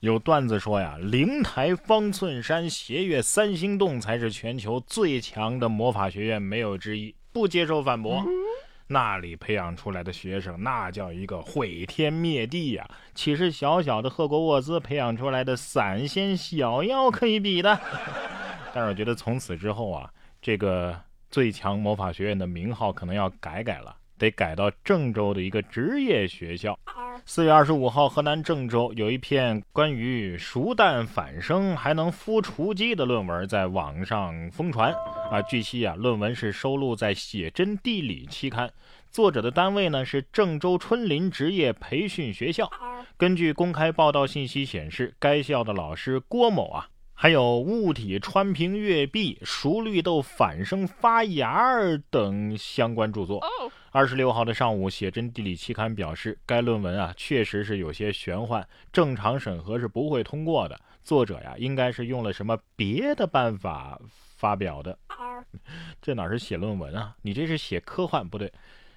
有段子说呀，灵台方寸山，斜月三星洞才是全球最强的魔法学院，没有之一。不接受反驳。那里培养出来的学生，那叫一个毁天灭地呀！岂是小小的赫格沃兹培养出来的散仙小妖可以比的？但是我觉得从此之后啊，这个最强魔法学院的名号可能要改改了，得改到郑州的一个职业学校。四月二十五号，河南郑州有一篇关于熟蛋反生还能孵雏鸡的论文在网上疯传。啊，据悉啊，论文是收录在《写真地理》期刊，作者的单位呢是郑州春林职业培训学校。根据公开报道信息显示，该校的老师郭某啊，还有物体穿平越壁、熟绿豆反生发芽等相关著作。二十六号的上午，《写真地理》期刊表示，该论文啊确实是有些玄幻，正常审核是不会通过的。作者呀，应该是用了什么别的办法发表的。这哪是写论文啊？你这是写科幻不对，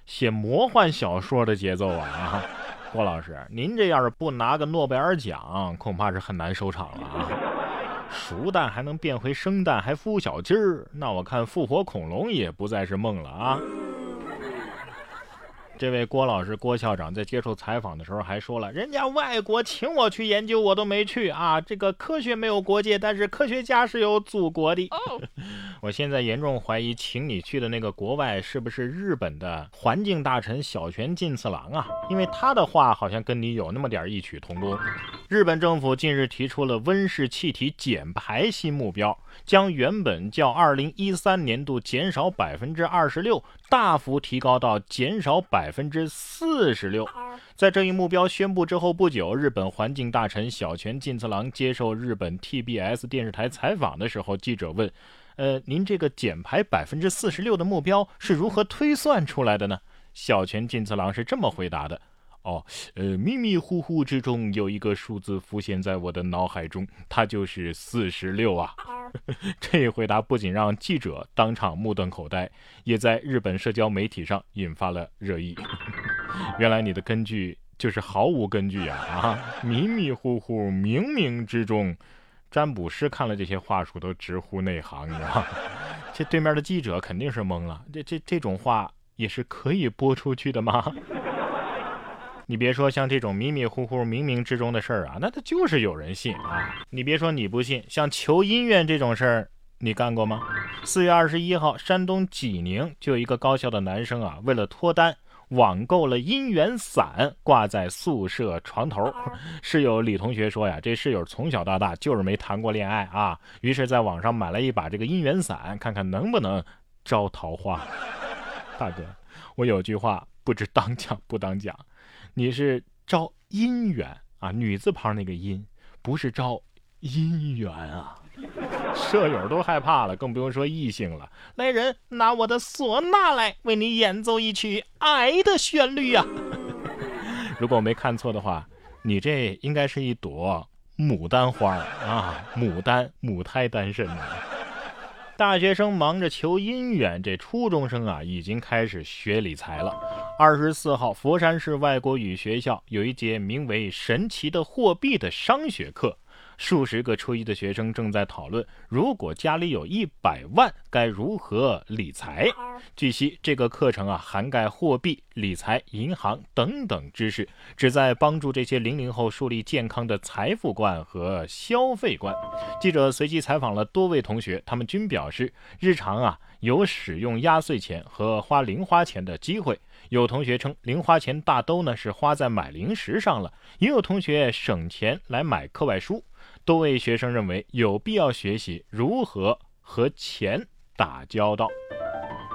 写魔幻小说的节奏啊！啊，郭老师，您这要是不拿个诺贝尔奖，恐怕是很难收场了啊！熟蛋还能变回生蛋，还孵小鸡儿，那我看复活恐龙也不再是梦了啊！这位郭老师、郭校长在接受采访的时候还说了，人家外国请我去研究，我都没去啊。这个科学没有国界，但是科学家是有祖国的。我现在严重怀疑，请你去的那个国外是不是日本的环境大臣小泉进次郎啊？因为他的话好像跟你有那么点异曲同工。日本政府近日提出了温室气体减排新目标，将原本较2013年度减少百分之二十六，大幅提高到减少百分之四十六。在这一目标宣布之后不久，日本环境大臣小泉进次郎接受日本 TBS 电视台采访的时候，记者问：“呃，您这个减排百分之四十六的目标是如何推算出来的呢？”小泉进次郎是这么回答的。哦，呃，迷迷糊糊之中有一个数字浮现在我的脑海中，它就是四十六啊。这一回答不仅让记者当场目瞪口呆，也在日本社交媒体上引发了热议。原来你的根据就是毫无根据啊！啊，迷迷糊糊，冥冥之中，占卜师看了这些话术都直呼内行，你知道吗？这对面的记者肯定是懵了，这这这种话也是可以播出去的吗？你别说像这种迷迷糊糊、冥冥之中的事儿啊，那他就是有人信啊。你别说你不信，像求姻缘这种事儿，你干过吗？四月二十一号，山东济宁就有一个高校的男生啊，为了脱单，网购了姻缘伞，挂在宿舍床头。室友李同学说呀，这室友从小到大就是没谈过恋爱啊，于是在网上买了一把这个姻缘伞，看看能不能招桃花。大哥，我有句话不知当讲不当讲。你是招姻缘啊，女字旁那个姻，不是招姻缘啊。舍友都害怕了，更不用说异性了。来人，拿我的唢呐来，为你演奏一曲爱的旋律呀。如果我没看错的话，你这应该是一朵牡丹花啊，牡丹母胎单身呢。大学生忙着求姻缘，这初中生啊已经开始学理财了。二十四号，佛山市外国语学校有一节名为“神奇的货币”的商学课。数十个初一的学生正在讨论，如果家里有一百万，该如何理财。据悉，这个课程啊，涵盖货币、理财、银行等等知识，旨在帮助这些零零后树立健康的财富观和消费观。记者随机采访了多位同学，他们均表示，日常啊有使用压岁钱和花零花钱的机会。有同学称，零花钱大都呢是花在买零食上了，也有同学省钱来买课外书。多位学生认为有必要学习如何和钱打交道。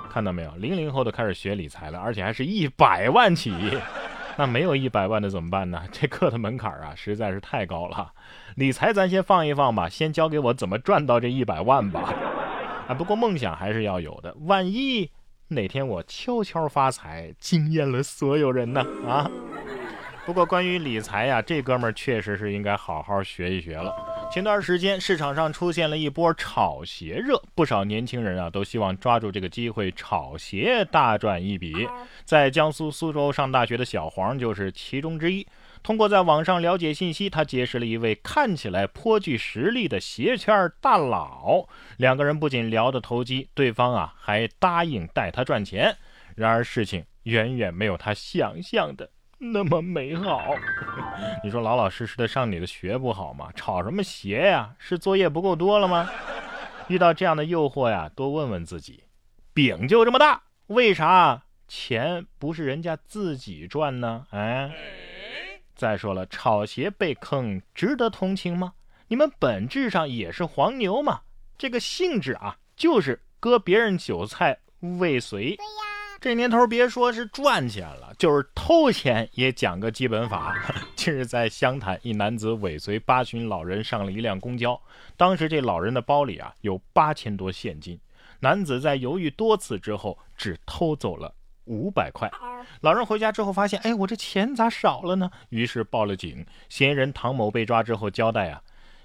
看到没有，零零后都开始学理财了，而且还是一百万起。那没有一百万的怎么办呢？这课的门槛啊实在是太高了。理财咱先放一放吧，先教给我怎么赚到这一百万吧。啊，不过梦想还是要有的。万一哪天我悄悄发财，惊艳了所有人呢？啊！不过，关于理财呀，这哥们儿确实是应该好好学一学了。前段时间市场上出现了一波炒鞋热，不少年轻人啊都希望抓住这个机会炒鞋大赚一笔。在江苏苏州上大学的小黄就是其中之一。通过在网上了解信息，他结识了一位看起来颇具实力的鞋圈大佬。两个人不仅聊得投机，对方啊还答应带他赚钱。然而事情远远没有他想象的 那么美好。你说老老实实的上你的学不好吗？炒什么鞋呀？是作业不够多了吗？遇到这样的诱惑呀，多问问自己，饼就这么大，为啥钱不是人家自己赚呢？哎。再说了，炒鞋被坑，值得同情吗？你们本质上也是黄牛嘛。这个性质啊，就是割别人韭菜未遂。对呀，这年头别说是赚钱了，就是偷钱也讲个基本法。近日在湘潭，一男子尾随八旬老人上了一辆公交，当时这老人的包里啊有八千多现金，男子在犹豫多次之后，只偷走了。五百块，老人回家之后发现，哎，我这钱咋少了呢？于是报了警。嫌疑人唐某被抓之后交代啊，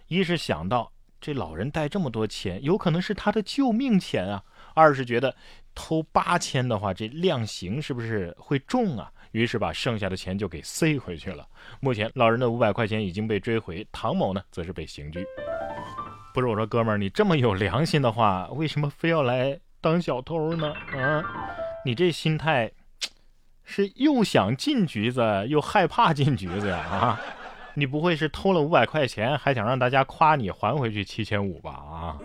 一是想到这老人带这么多钱，有可能是他的救命钱啊；二是觉得偷八千的话，这量刑是不是会重啊？于是把剩下的钱就给塞回去了。目前老人的五百块钱已经被追回，唐某呢，则是被刑拘。不是我说，哥们儿，你这么有良心的话，为什么非要来当小偷呢？啊？你这心态，是又想进局子又害怕进局子呀？啊，你不会是偷了五百块钱，还想让大家夸你还回去七千五吧？啊，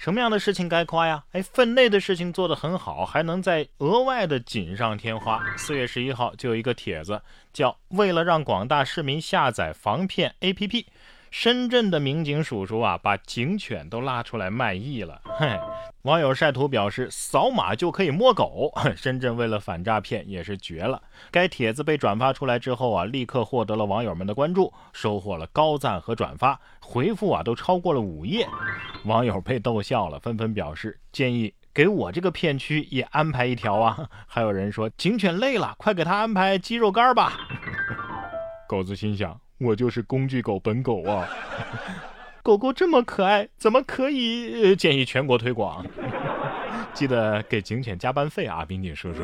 什么样的事情该夸呀？哎，分内的事情做得很好，还能再额外的锦上添花。四月十一号就有一个帖子，叫“为了让广大市民下载防骗 APP”。深圳的民警叔叔啊，把警犬都拉出来卖艺了。嘿，网友晒图表示，扫码就可以摸狗。深圳为了反诈骗也是绝了。该帖子被转发出来之后啊，立刻获得了网友们的关注，收获了高赞和转发，回复啊都超过了五页。网友被逗笑了，纷纷表示建议给我这个片区也安排一条啊。还有人说警犬累了，快给他安排鸡肉干吧。狗子心想。我就是工具狗本狗啊！狗狗这么可爱，怎么可以呃建议全国推广？记得给警犬加班费啊，民警叔叔。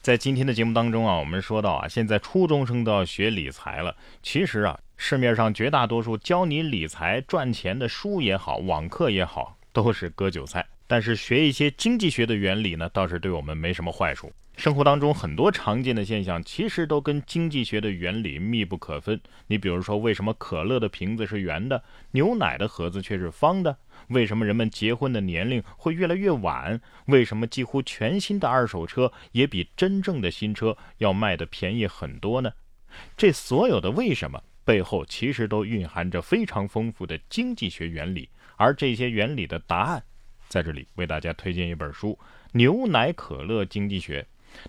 在今天的节目当中啊，我们说到啊，现在初中生都要学理财了。其实啊，市面上绝大多数教你理财赚钱的书也好，网课也好，都是割韭菜。但是学一些经济学的原理呢，倒是对我们没什么坏处。生活当中很多常见的现象，其实都跟经济学的原理密不可分。你比如说，为什么可乐的瓶子是圆的，牛奶的盒子却是方的？为什么人们结婚的年龄会越来越晚？为什么几乎全新的二手车也比真正的新车要卖的便宜很多呢？这所有的为什么背后，其实都蕴含着非常丰富的经济学原理。而这些原理的答案，在这里为大家推荐一本书《牛奶可乐经济学》。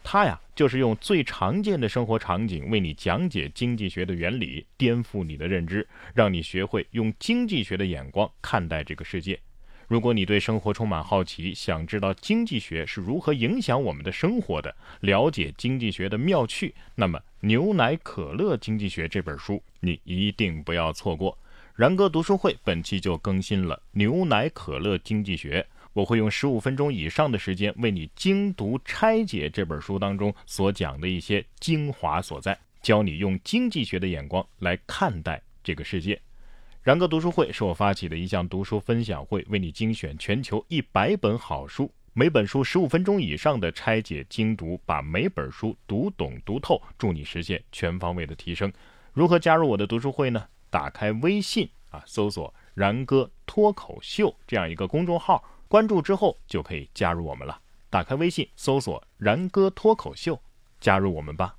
他呀，就是用最常见的生活场景为你讲解经济学的原理，颠覆你的认知，让你学会用经济学的眼光看待这个世界。如果你对生活充满好奇，想知道经济学是如何影响我们的生活的，了解经济学的妙趣，那么《牛奶可乐经济学》这本书你一定不要错过。然哥读书会本期就更新了《牛奶可乐经济学》。我会用十五分钟以上的时间为你精读拆解这本书当中所讲的一些精华所在，教你用经济学的眼光来看待这个世界。然哥读书会是我发起的一项读书分享会，为你精选全球一百本好书，每本书十五分钟以上的拆解精读，把每本书读懂读透，助你实现全方位的提升。如何加入我的读书会呢？打开微信啊，搜索“然哥脱口秀”这样一个公众号。关注之后就可以加入我们了。打开微信，搜索“然哥脱口秀”，加入我们吧。